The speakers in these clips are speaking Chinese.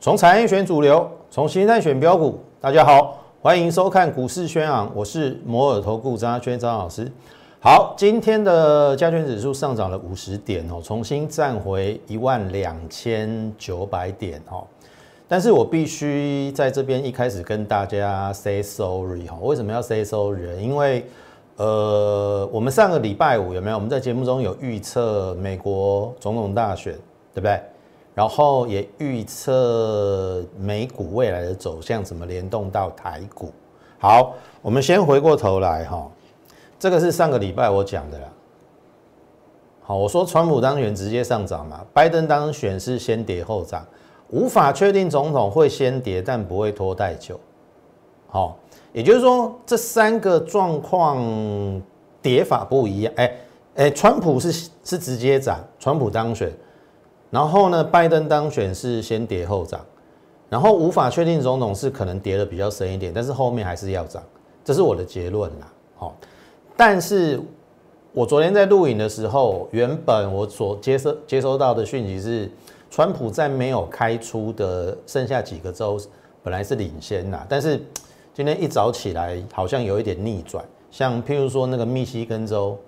从产业选主流，从形态选标股。大家好，欢迎收看股市宣昂，我是摩尔投顾张轩张老师。好，今天的加权指数上涨了五十点哦，重新站回一万两千九百点哦。但是我必须在这边一开始跟大家 say sorry 哈，为什么要 say sorry？因为呃，我们上个礼拜五有没有？我们在节目中有预测美国总统大选，对不对？然后也预测美股未来的走向，怎么联动到台股。好，我们先回过头来哈，这个是上个礼拜我讲的啦。好，我说川普当选直接上涨嘛，拜登当选是先跌后涨，无法确定总统会先跌，但不会拖太久。好，也就是说这三个状况跌法不一样。哎哎，川普是是直接涨，川普当选。然后呢，拜登当选是先跌后涨，然后无法确定总统是可能跌的比较深一点，但是后面还是要涨，这是我的结论啦。好，但是我昨天在录影的时候，原本我所接收接收到的讯息是，川普在没有开出的剩下几个州本来是领先呐，但是今天一早起来好像有一点逆转，像譬如说那个密西根州，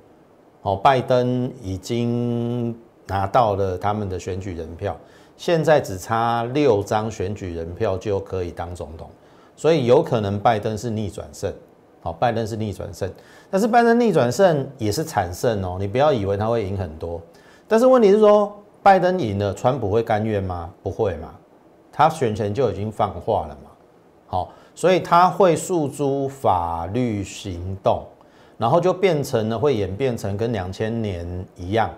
哦，拜登已经。拿到了他们的选举人票，现在只差六张选举人票就可以当总统，所以有可能拜登是逆转胜。好，拜登是逆转胜，但是拜登逆转胜也是惨胜哦。你不要以为他会赢很多，但是问题是说，拜登赢了，川普会甘愿吗？不会嘛，他选前就已经放话了嘛。好，所以他会诉诸法律行动，然后就变成了会演变成跟两千年一样。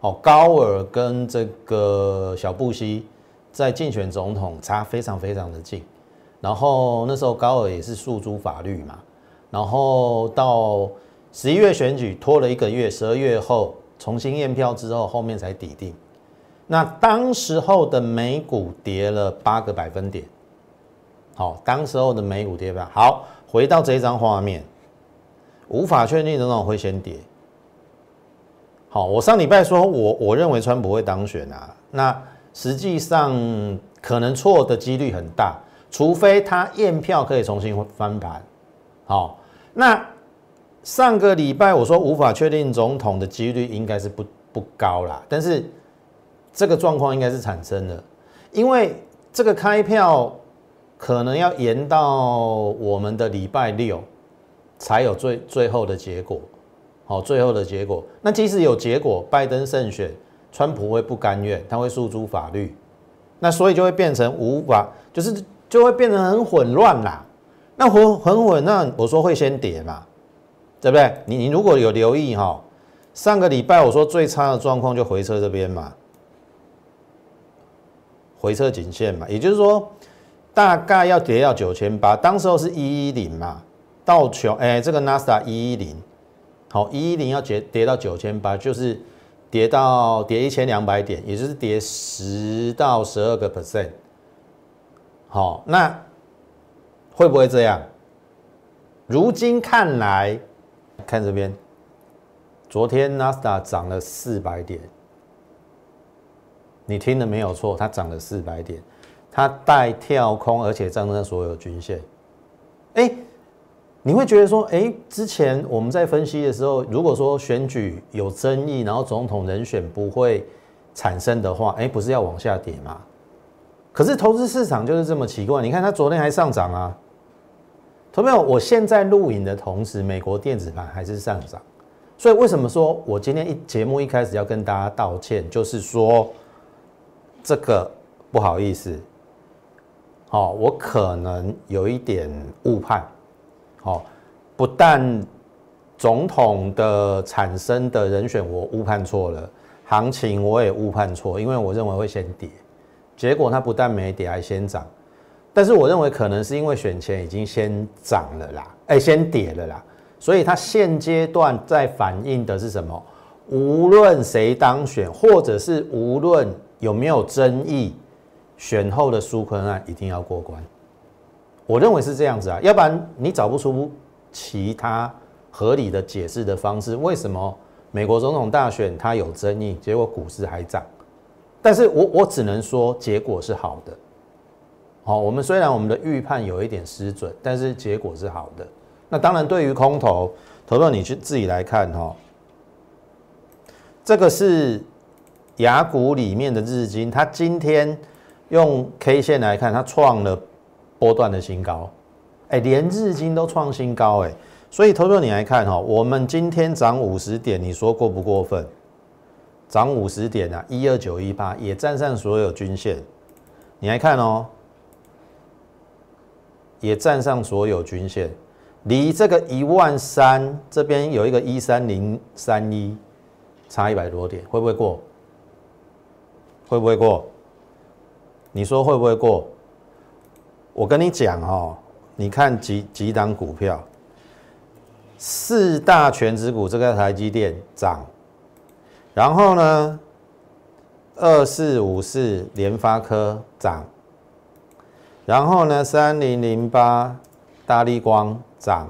哦，高尔跟这个小布希在竞选总统差非常非常的近，然后那时候高尔也是诉诸法律嘛，然后到十一月选举拖了一个月，十二月后重新验票之后，后面才抵定。那当时候的美股跌了八个百分点，好，当时候的美股跌吧。好，回到这一张画面，无法确定总统会先跌。好，我上礼拜说，我我认为川普会当选啊，那实际上可能错的几率很大，除非他验票可以重新翻盘。好，那上个礼拜我说无法确定总统的几率应该是不不高啦，但是这个状况应该是产生的，因为这个开票可能要延到我们的礼拜六才有最最后的结果。好，最后的结果，那即使有结果，拜登胜选，川普会不甘愿，他会诉诸法律，那所以就会变成无法，就是就会变成很混乱啦。那混很混，乱我说会先跌嘛，对不对？你你如果有留意哈，上个礼拜我说最差的状况就回撤这边嘛，回撤颈线嘛，也就是说大概要跌到九千八，当时候是一一零嘛，到穷哎，这个纳斯达一一零。好，一一零要跌跌到九千八，就是跌到跌一千两百点，也就是跌十到十二个 percent。好，那会不会这样？如今看来，看这边，昨天纳斯达涨了四百点，你听的没有错，它涨了四百点，它带跳空，而且站上所有均线，哎。你会觉得说，哎，之前我们在分析的时候，如果说选举有争议，然后总统人选不会产生的话，哎，不是要往下跌吗？可是投资市场就是这么奇怪，你看它昨天还上涨啊，同没有？我现在录影的同时，美国电子盘还是上涨，所以为什么说我今天一节目一开始要跟大家道歉，就是说这个不好意思，哦，我可能有一点误判。哦，不但总统的产生的人选我误判错了，行情我也误判错，因为我认为会先跌，结果它不但没跌，还先涨。但是我认为可能是因为选前已经先涨了啦，哎，先跌了啦，所以它现阶段在反映的是什么？无论谁当选，或者是无论有没有争议，选后的纾困案一定要过关。我认为是这样子啊，要不然你找不出其他合理的解释的方式，为什么美国总统大选它有争议，结果股市还涨？但是我我只能说结果是好的。好，我们虽然我们的预判有一点失准，但是结果是好的。那当然，对于空头，投到你去自己来看哈。这个是雅股里面的日经，它今天用 K 线来看，它创了波段的新高，哎，连日经都创新高，哎，所以投资你来看哈，我们今天涨五十点，你说过不过分？涨五十点啊，一二九一八也站上所有均线，你来看哦。也站上所有均线，离这个一万三这边有一个一三零三一，差一百多点，会不会过？会不会过？你说会不会过？我跟你讲哦，你看几几档股票，四大全指股，这个台积电涨，然后呢，二四五四联发科涨。然后呢，三零零八大力光涨，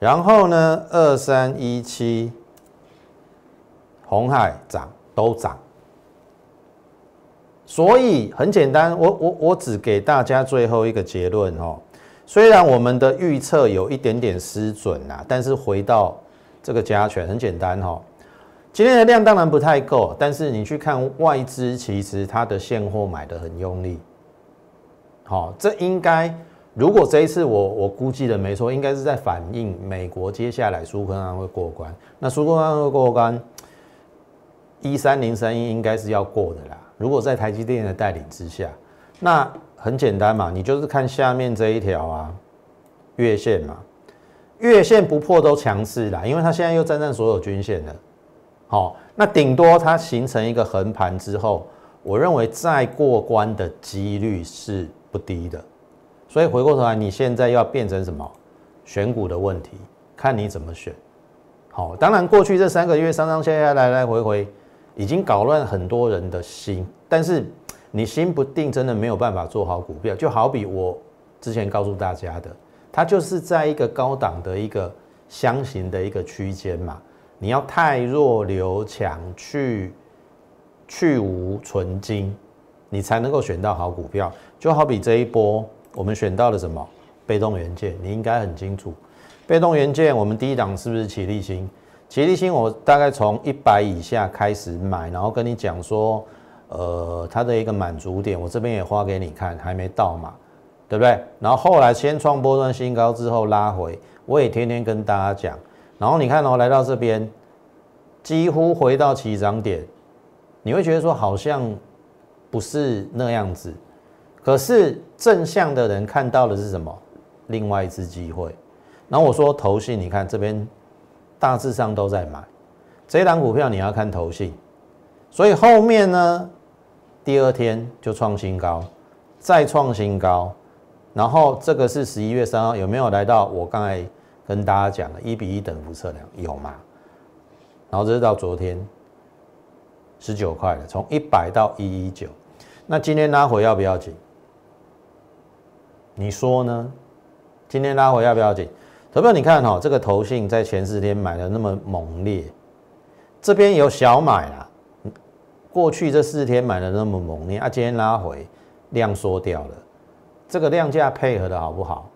然后呢，二三一七红海涨，都涨。所以很简单，我我我只给大家最后一个结论哦。虽然我们的预测有一点点失准啊，但是回到这个加权很简单哈。今天的量当然不太够，但是你去看外资，其实它的现货买的很用力。好，这应该如果这一次我我估计的没错，应该是在反映美国接下来苏格兰会过关。那苏格兰会过关，一三零三一应该是要过的啦。如果在台积电的带领之下，那很简单嘛，你就是看下面这一条啊，月线嘛，月线不破都强势啦，因为它现在又站上所有均线了。好，那顶多它形成一个横盘之后，我认为再过关的几率是。不低的，所以回过头来，你现在要变成什么选股的问题，看你怎么选。好，当然过去这三个月上上下下来来回回，已经搞乱很多人的心。但是你心不定，真的没有办法做好股票。就好比我之前告诉大家的，它就是在一个高档的一个箱型的一个区间嘛。你要太弱留强，去去无存精。你才能够选到好股票，就好比这一波我们选到了什么被动元件，你应该很清楚。被动元件，我们第一档是不是起立新？起立新，我大概从一百以下开始买，然后跟你讲说，呃，它的一个满足点，我这边也画给你看，还没到嘛，对不对？然后后来先创波段新高之后拉回，我也天天跟大家讲。然后你看哦，来到这边，几乎回到起涨点，你会觉得说好像。不是那样子，可是正向的人看到的是什么？另外一次机会。然后我说投信，你看这边大致上都在买这一档股票，你要看投信。所以后面呢，第二天就创新高，再创新高。然后这个是十一月三号，有没有来到我刚才跟大家讲的一比一等幅测量？有吗？然后这是到昨天十九块了，从一百到一一九。那今天拉回要不要紧？你说呢？今天拉回要不要紧？投票你看哈，这个投信在前四天买的那么猛烈，这边有小买啦。过去这四天买的那么猛烈啊，今天拉回量缩掉了，这个量价配合的好不好？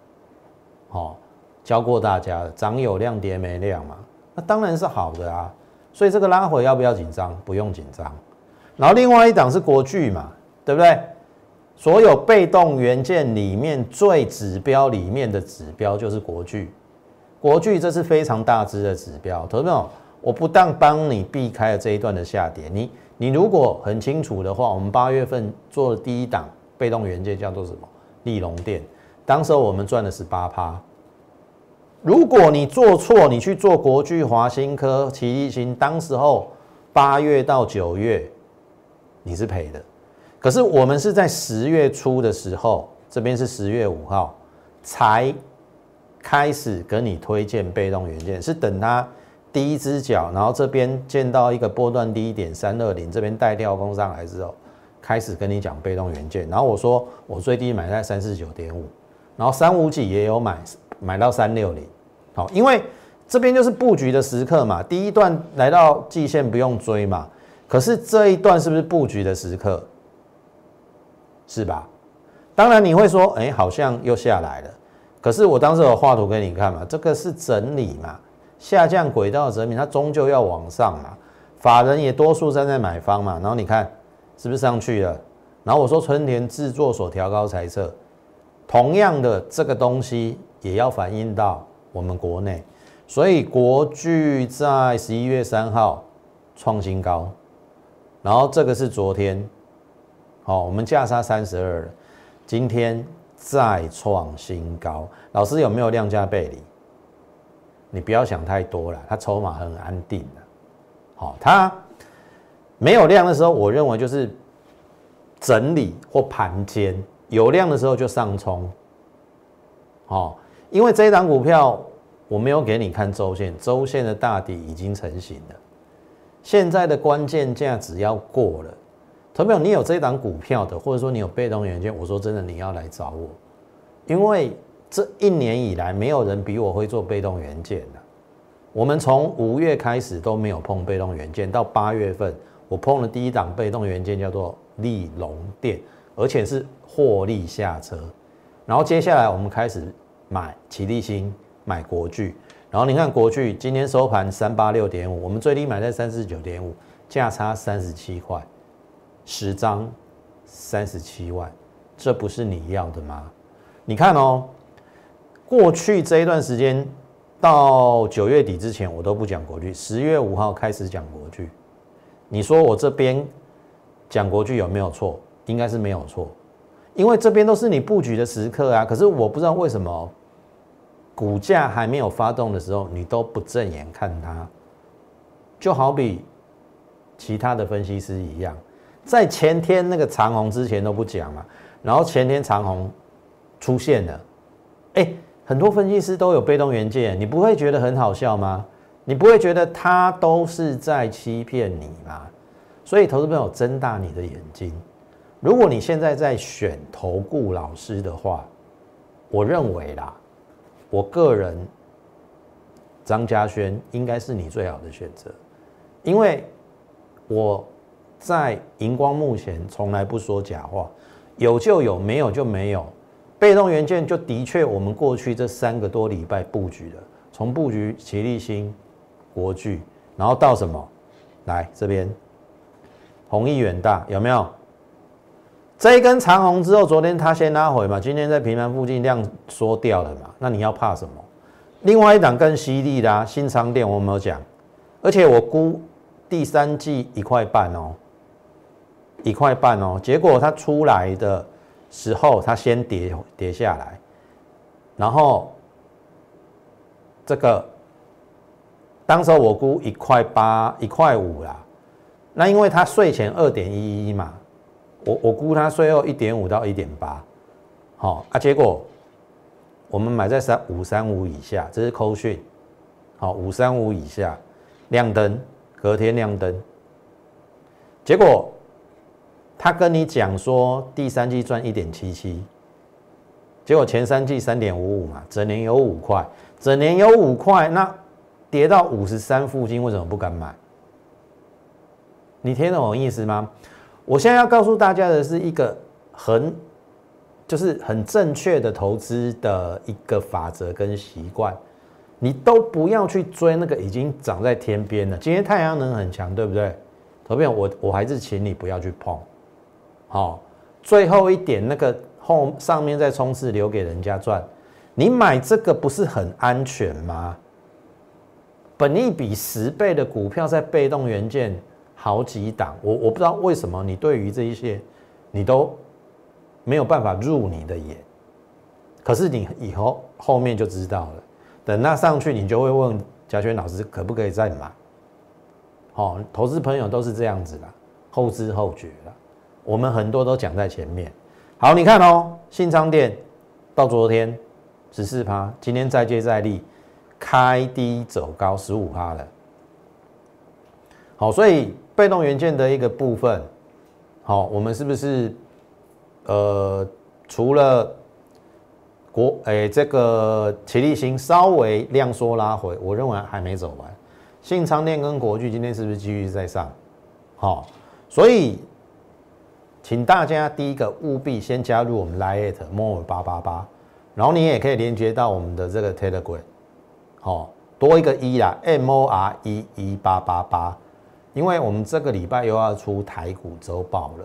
好，教过大家的，涨有？量跌没量嘛，那当然是好的啊。所以这个拉回要不要紧张？不用紧张。然后另外一档是国巨嘛。对不对？所有？被动元件里面最指标里面的指标就是国巨，国巨这是非常大支的指标。投资朋友，我不但帮你避开了这一段的下跌，你你如果很清楚的话，我们八月份做的第一档被动元件叫做什么？利隆电，当时我们赚了十八趴。如果你做错，你去做国巨、华新科、奇力新，当时候八月到九月你是赔的。可是我们是在十月初的时候，这边是十月五号才开始跟你推荐被动元件，是等它第一只脚，然后这边见到一个波段低点三二零，这边带跳空上来之后，开始跟你讲被动元件。然后我说我最低买在三四九点五，然后三五几也有买买到三六零，好，因为这边就是布局的时刻嘛。第一段来到季线不用追嘛，可是这一段是不是布局的时刻？是吧？当然你会说，哎，好像又下来了。可是我当时有画图给你看嘛，这个是整理嘛，下降轨道的整理，它终究要往上嘛。法人也多数站在买方嘛，然后你看是不是上去了？然后我说春田制作所调高猜测，同样的这个东西也要反映到我们国内，所以国巨在十一月三号创新高，然后这个是昨天，好，我们价差三十二，今天再创新高，老师有没有量价背离？你不要想太多了，它筹码很安定的。好，它没有量的时候，我认为就是整理或盘间；有量的时候就上冲。好，因为这一档股票我没有给你看周线，周线的大底已经成型了。现在的关键价只要过了，同没有？你有这一档股票的，或者说你有被动元件，我说真的，你要来找我，因为这一年以来，没有人比我会做被动元件的。我们从五月开始都没有碰被动元件，到八月份我碰了第一档被动元件，叫做利隆电，而且是获利下车。然后接下来我们开始买奇力新，买国巨。然后你看国巨今天收盘三八六点五，我们最低买在三四九点五，价差三十七块，十张三十七万，这不是你要的吗？你看哦，过去这一段时间。到九月底之前，我都不讲国剧。十月五号开始讲国剧，你说我这边讲国剧有没有错？应该是没有错，因为这边都是你布局的时刻啊。可是我不知道为什么股价还没有发动的时候，你都不正眼看它。就好比其他的分析师一样，在前天那个长虹之前都不讲嘛，然后前天长虹出现了，哎。很多分析师都有被动元件，你不会觉得很好笑吗？你不会觉得他都是在欺骗你吗？所以，投资朋友睁大你的眼睛。如果你现在在选投顾老师的话，我认为啦，我个人张嘉轩应该是你最好的选择，因为我在荧光幕前从来不说假话，有就有，没有就没有。被动元件就的确，我们过去这三个多礼拜布局的，从布局齐力新、国巨，然后到什么？来这边，弘毅远大有没有？这一根长红之后，昨天它先拉回嘛，今天在平盘附近量缩掉了嘛，那你要怕什么？另外一档更犀利的新仓店，我没有讲，而且我估第三季一块半哦，一块半哦，结果它出来的。时候它先跌跌下来，然后这个当时我估一块八一块五啦，那因为它税前二点一一嘛，我我估它税后一点五到一点八，好啊，结果我们买在三五三五以下，这是扣讯，好五三五以下亮灯，隔天亮灯，结果。他跟你讲说第三季赚一点七七，结果前三季三点五五嘛，整年有五块，整年有五块，那跌到五十三附近，为什么不敢买？你听懂我意思吗？我现在要告诉大家的是一个很，就是很正确的投资的一个法则跟习惯，你都不要去追那个已经长在天边的。今天太阳能很强，对不对？投票我我还是请你不要去碰。好，最后一点那个后上面再冲刺留给人家赚，你买这个不是很安全吗？本益比十倍的股票在被动元件好几档，我我不知道为什么你对于这一些你都没有办法入你的眼，可是你以后后面就知道了，等那上去你就会问贾轩老师可不可以再买？好，投资朋友都是这样子的，后知后觉了。我们很多都讲在前面，好，你看哦，信昌店到昨天十四趴，今天再接再厉，开低走高十五趴了。好，所以被动元件的一个部分，好，我们是不是呃除了国诶这个齐力新稍微量缩拉回，我认为还没走完。信昌电跟国巨今天是不是继续在上？好，所以请大家第一个务必先加入我们 Lite More 八八八，然后你也可以连接到我们的这个 Telegram，好，多一个一啦，M O R E 一八八八，因为我们这个礼拜又要出台股周报了，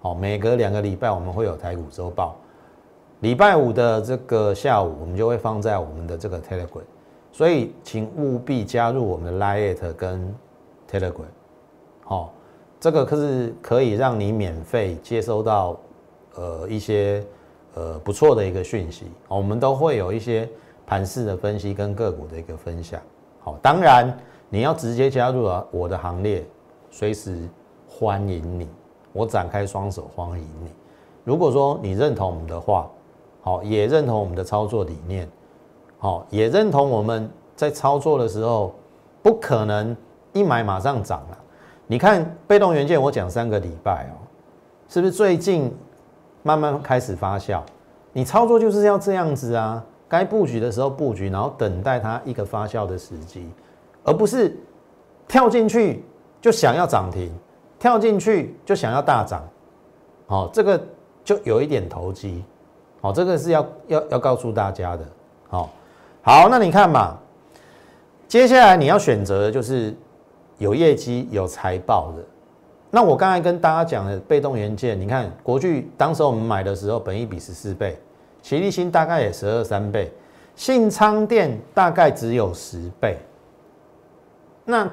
好，每隔两个礼拜我们会有台股周报，礼拜五的这个下午我们就会放在我们的这个 Telegram，所以请务必加入我们的 Lite 跟 Telegram，好。这个可是可以让你免费接收到，呃一些呃不错的一个讯息，我们都会有一些盘势的分析跟个股的一个分享。好，当然你要直接加入了我的行列，随时欢迎你，我展开双手欢迎你。如果说你认同我们的话，好，也认同我们的操作理念，好，也认同我们在操作的时候不可能一买马上涨了。你看被动元件，我讲三个礼拜哦，是不是最近慢慢开始发酵？你操作就是要这样子啊，该布局的时候布局，然后等待它一个发酵的时机，而不是跳进去就想要涨停，跳进去就想要大涨，好，这个就有一点投机，好，这个是要要要告诉大家的，好，好，那你看嘛，接下来你要选择的就是。有业绩、有财报的，那我刚才跟大家讲的被动元件，你看国巨当时我们买的时候，本益比十四倍，齐力新大概也十二三倍，信昌电大概只有十倍。那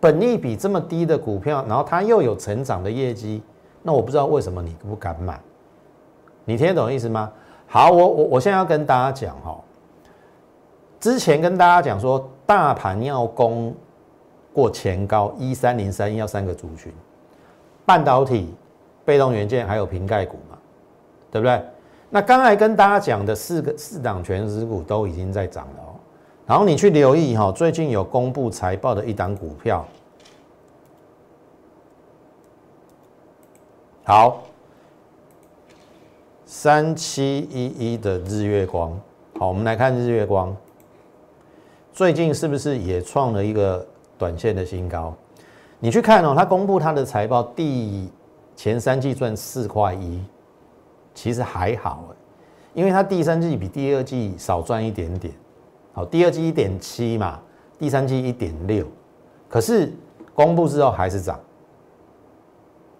本益比这么低的股票，然后它又有成长的业绩，那我不知道为什么你不敢买？你听得懂意思吗？好，我我我现在要跟大家讲哈，之前跟大家讲说，大盘要攻。过前高一三零三要三个族群，半导体、被动元件还有瓶盖股嘛，对不对？那刚才跟大家讲的四个四档全值股都已经在涨了哦。然后你去留意哈，最近有公布财报的一档股票，好，三七一一的日月光，好，我们来看日月光，最近是不是也创了一个？短线的新高，你去看哦，它公布它的财报，第前三季赚四块一，其实还好，因为它第三季比第二季少赚一点点，好，第二季一点七嘛，第三季一点六，可是公布之后还是涨，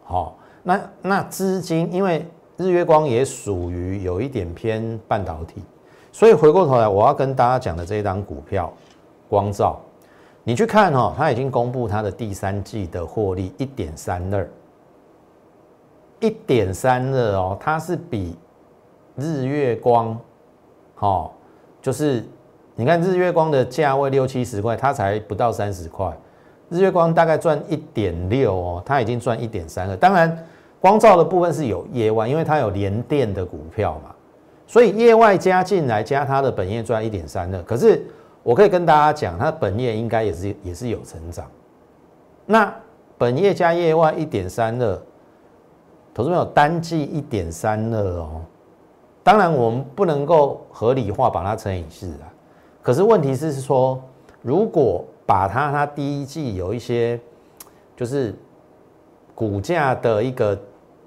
好，那那资金因为日月光也属于有一点偏半导体，所以回过头来我要跟大家讲的这一档股票，光照。你去看哦，它已经公布它的第三季的获利一点三二，一点三二哦，它是比日月光，好，就是你看日月光的价位六七十块，它才不到三十块，日月光大概赚一点六哦，它已经赚一点三二。当然，光照的部分是有业外，因为它有连电的股票嘛，所以业外加进来加它的本业赚一点三二，可是。我可以跟大家讲，它本业应该也是也是有成长。那本业加业外一点三二，投资朋友单季一点三二哦。当然我们不能够合理化把它乘以四啊。可是问题是说，如果把它它第一季有一些就是股价的一个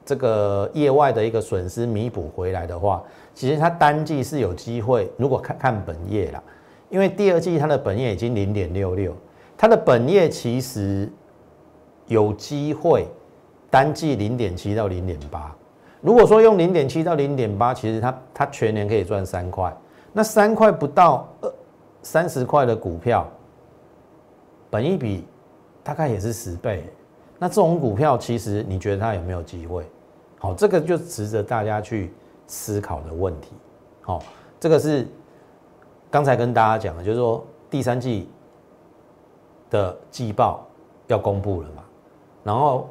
这个业外的一个损失弥补回来的话，其实它单季是有机会。如果看看本业啦。因为第二季它的本业已经零点六六，它的本业其实有机会单季零点七到零点八。如果说用零点七到零点八，其实它它全年可以赚三块。那三块不到二三十块的股票，本一比大概也是十倍。那这种股票其实你觉得它有没有机会？好，这个就值得大家去思考的问题。好，这个是。刚才跟大家讲了，就是说第三季的季报要公布了嘛，然后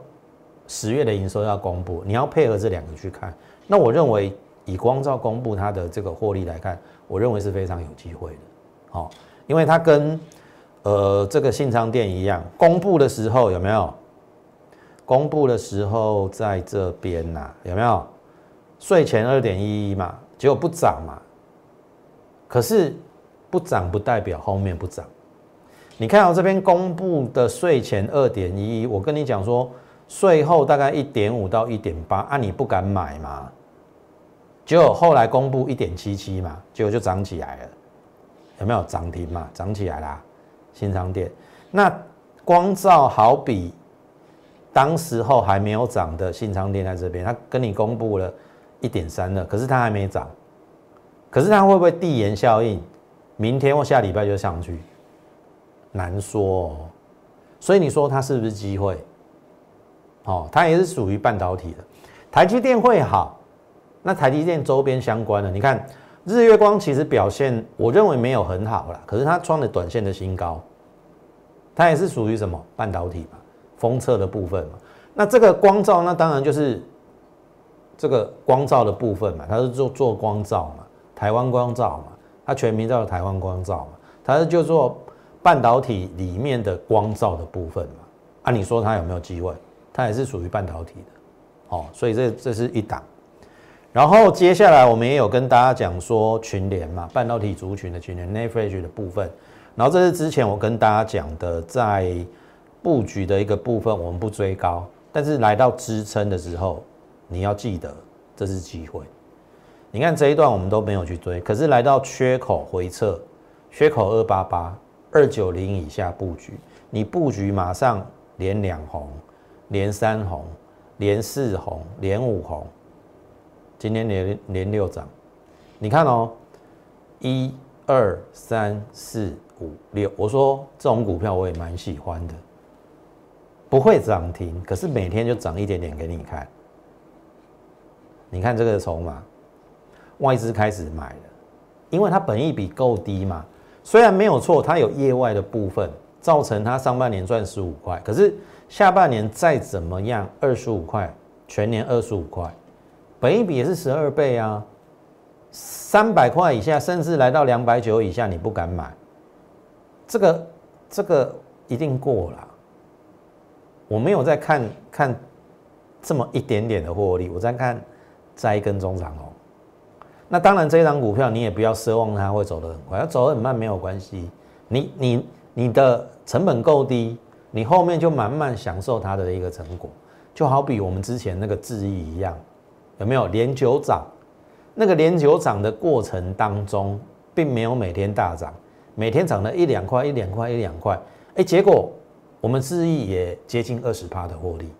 十月的营收要公布，你要配合这两个去看。那我认为以光照公布它的这个获利来看，我认为是非常有机会的。好，因为它跟呃这个信昌店一样，公布的时候有没有？公布的时候在这边呐，有没有？税前二点一一嘛，结果不涨嘛。可是不涨不代表后面不涨。你看到这边公布的税前二点一，我跟你讲说，税后大概一点五到一点八，啊，你不敢买嘛？结果后来公布一点七七嘛，结果就涨起来了，有没有涨停嘛？涨起来啦，新商店。那光照好比当时候还没有涨的新商店在这边，它跟你公布了一点三了，可是它还没涨，可是它会不会递延效应？明天或下礼拜就上去？难说，哦。所以你说它是不是机会？哦，它也是属于半导体的。台积电会好，那台积电周边相关的，你看日月光其实表现，我认为没有很好啦，可是它创了短线的新高，它也是属于什么半导体嘛，封测的部分嘛。那这个光照，那当然就是这个光照的部分嘛，它是做做光照嘛，台湾光照嘛，它全名叫台湾光照嘛，它是就做。半导体里面的光照的部分嘛，啊，你说它有没有机会？它也是属于半导体的，哦，所以这这是一档。然后接下来我们也有跟大家讲说群联嘛，半导体族群的群联 n a f r a g e 的部分。然后这是之前我跟大家讲的，在布局的一个部分，我们不追高，但是来到支撑的时候，你要记得这是机会。你看这一段我们都没有去追，可是来到缺口回撤，缺口二八八。二九零以下布局，你布局马上连两红，连三红，连四红，连五红，今天连连六涨。你看哦，一二三四五六，我说这种股票我也蛮喜欢的，不会涨停，可是每天就涨一点点给你看。你看这个筹码，外资开始买了，因为它本益比够低嘛。虽然没有错，它有业外的部分，造成它上半年赚十五块，可是下半年再怎么样，二十五块，全年二十五块，本一比也是十二倍啊，三百块以下，甚至来到两百九以下，你不敢买，这个这个一定过了。我没有在看看这么一点点的获利，我在看摘根中长红。那当然，这一张股票你也不要奢望它会走得很快，要走得很慢没有关系。你你你的成本够低，你后面就慢慢享受它的一个成果。就好比我们之前那个智易一样，有没有连九涨？那个连九涨的过程当中，并没有每天大涨，每天涨了一两块、一两块、一两块。哎，结果我们智易也接近二十趴的获利。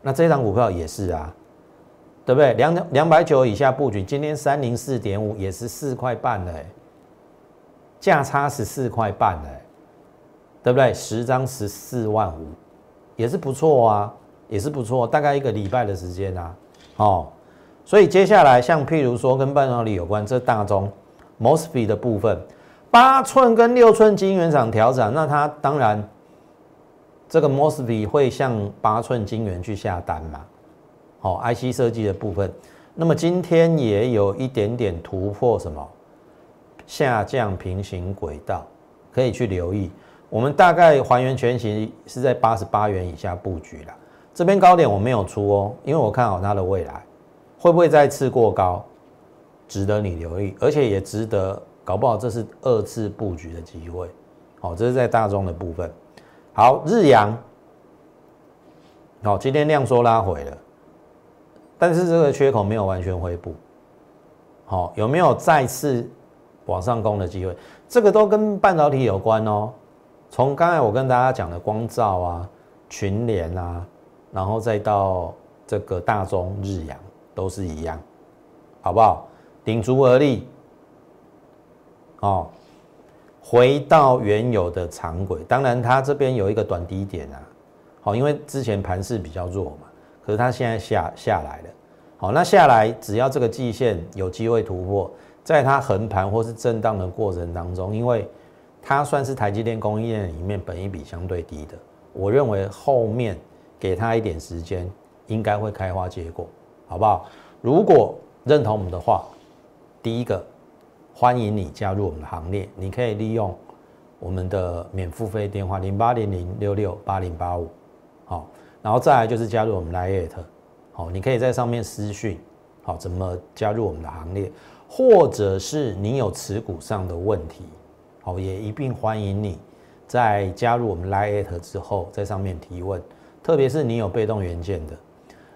那这张股票也是啊。对不对？两两百九以下布局，今天三零四点五也是四块半的，价差十四块半的，对不对？十张十四万五，也是不错啊，也是不错，大概一个礼拜的时间啊，哦，所以接下来像譬如说跟半导体有关，这大中 Mosfet 的部分，八寸跟六寸晶圆厂调整，那它当然这个 Mosfet 会向八寸晶圆去下单嘛。好，IC 设计的部分，那么今天也有一点点突破，什么下降平行轨道，可以去留意。我们大概还原全息是在八十八元以下布局了。这边高点我没有出哦，因为我看好它的未来，会不会再次过高，值得你留意，而且也值得，搞不好这是二次布局的机会。好，这是在大中的部分。好，日阳，好，今天量缩拉回了。但是这个缺口没有完全恢复，好，有没有再次往上攻的机会？这个都跟半导体有关哦。从刚才我跟大家讲的光照啊、群联啊，然后再到这个大中日阳，都是一样，好不好？顶足而立，哦，回到原有的长轨。当然，它这边有一个短低点啊，好，因为之前盘势比较弱嘛。可是它现在下下来了，好，那下来只要这个季线有机会突破，在它横盘或是震荡的过程当中，因为它算是台积电供应链里面本一比相对低的，我认为后面给它一点时间，应该会开花结果，好不好？如果认同我们的话，第一个欢迎你加入我们的行列，你可以利用我们的免付费电话零八零零六六八零八五，好。然后再来就是加入我们 Lite，好，你可以在上面私讯，好，怎么加入我们的行列，或者是你有持股上的问题，好，也一并欢迎你在加入我们 Lite 之后，在上面提问。特别是你有被动元件的，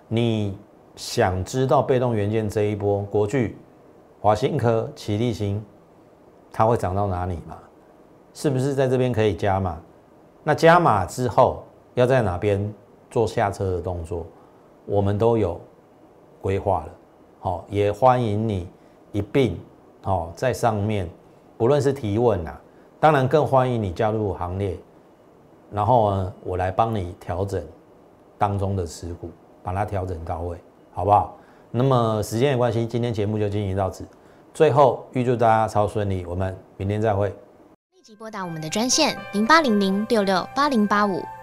你想知道被动元件这一波国巨、华新科、奇力新，它会涨到哪里吗？是不是在这边可以加码？那加码之后要在哪边做下车的动作？我们都有规划了，好，也欢迎你一并好在上面，不论是提问啊，当然更欢迎你加入行列，然后呢，我来帮你调整当中的持股，把它调整到位，好不好？那么时间的关系，今天节目就进行到此，最后预祝大家超顺利，我们明天再会。立即拨打我们的专线零八零零六六八零八五。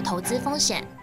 投资风险。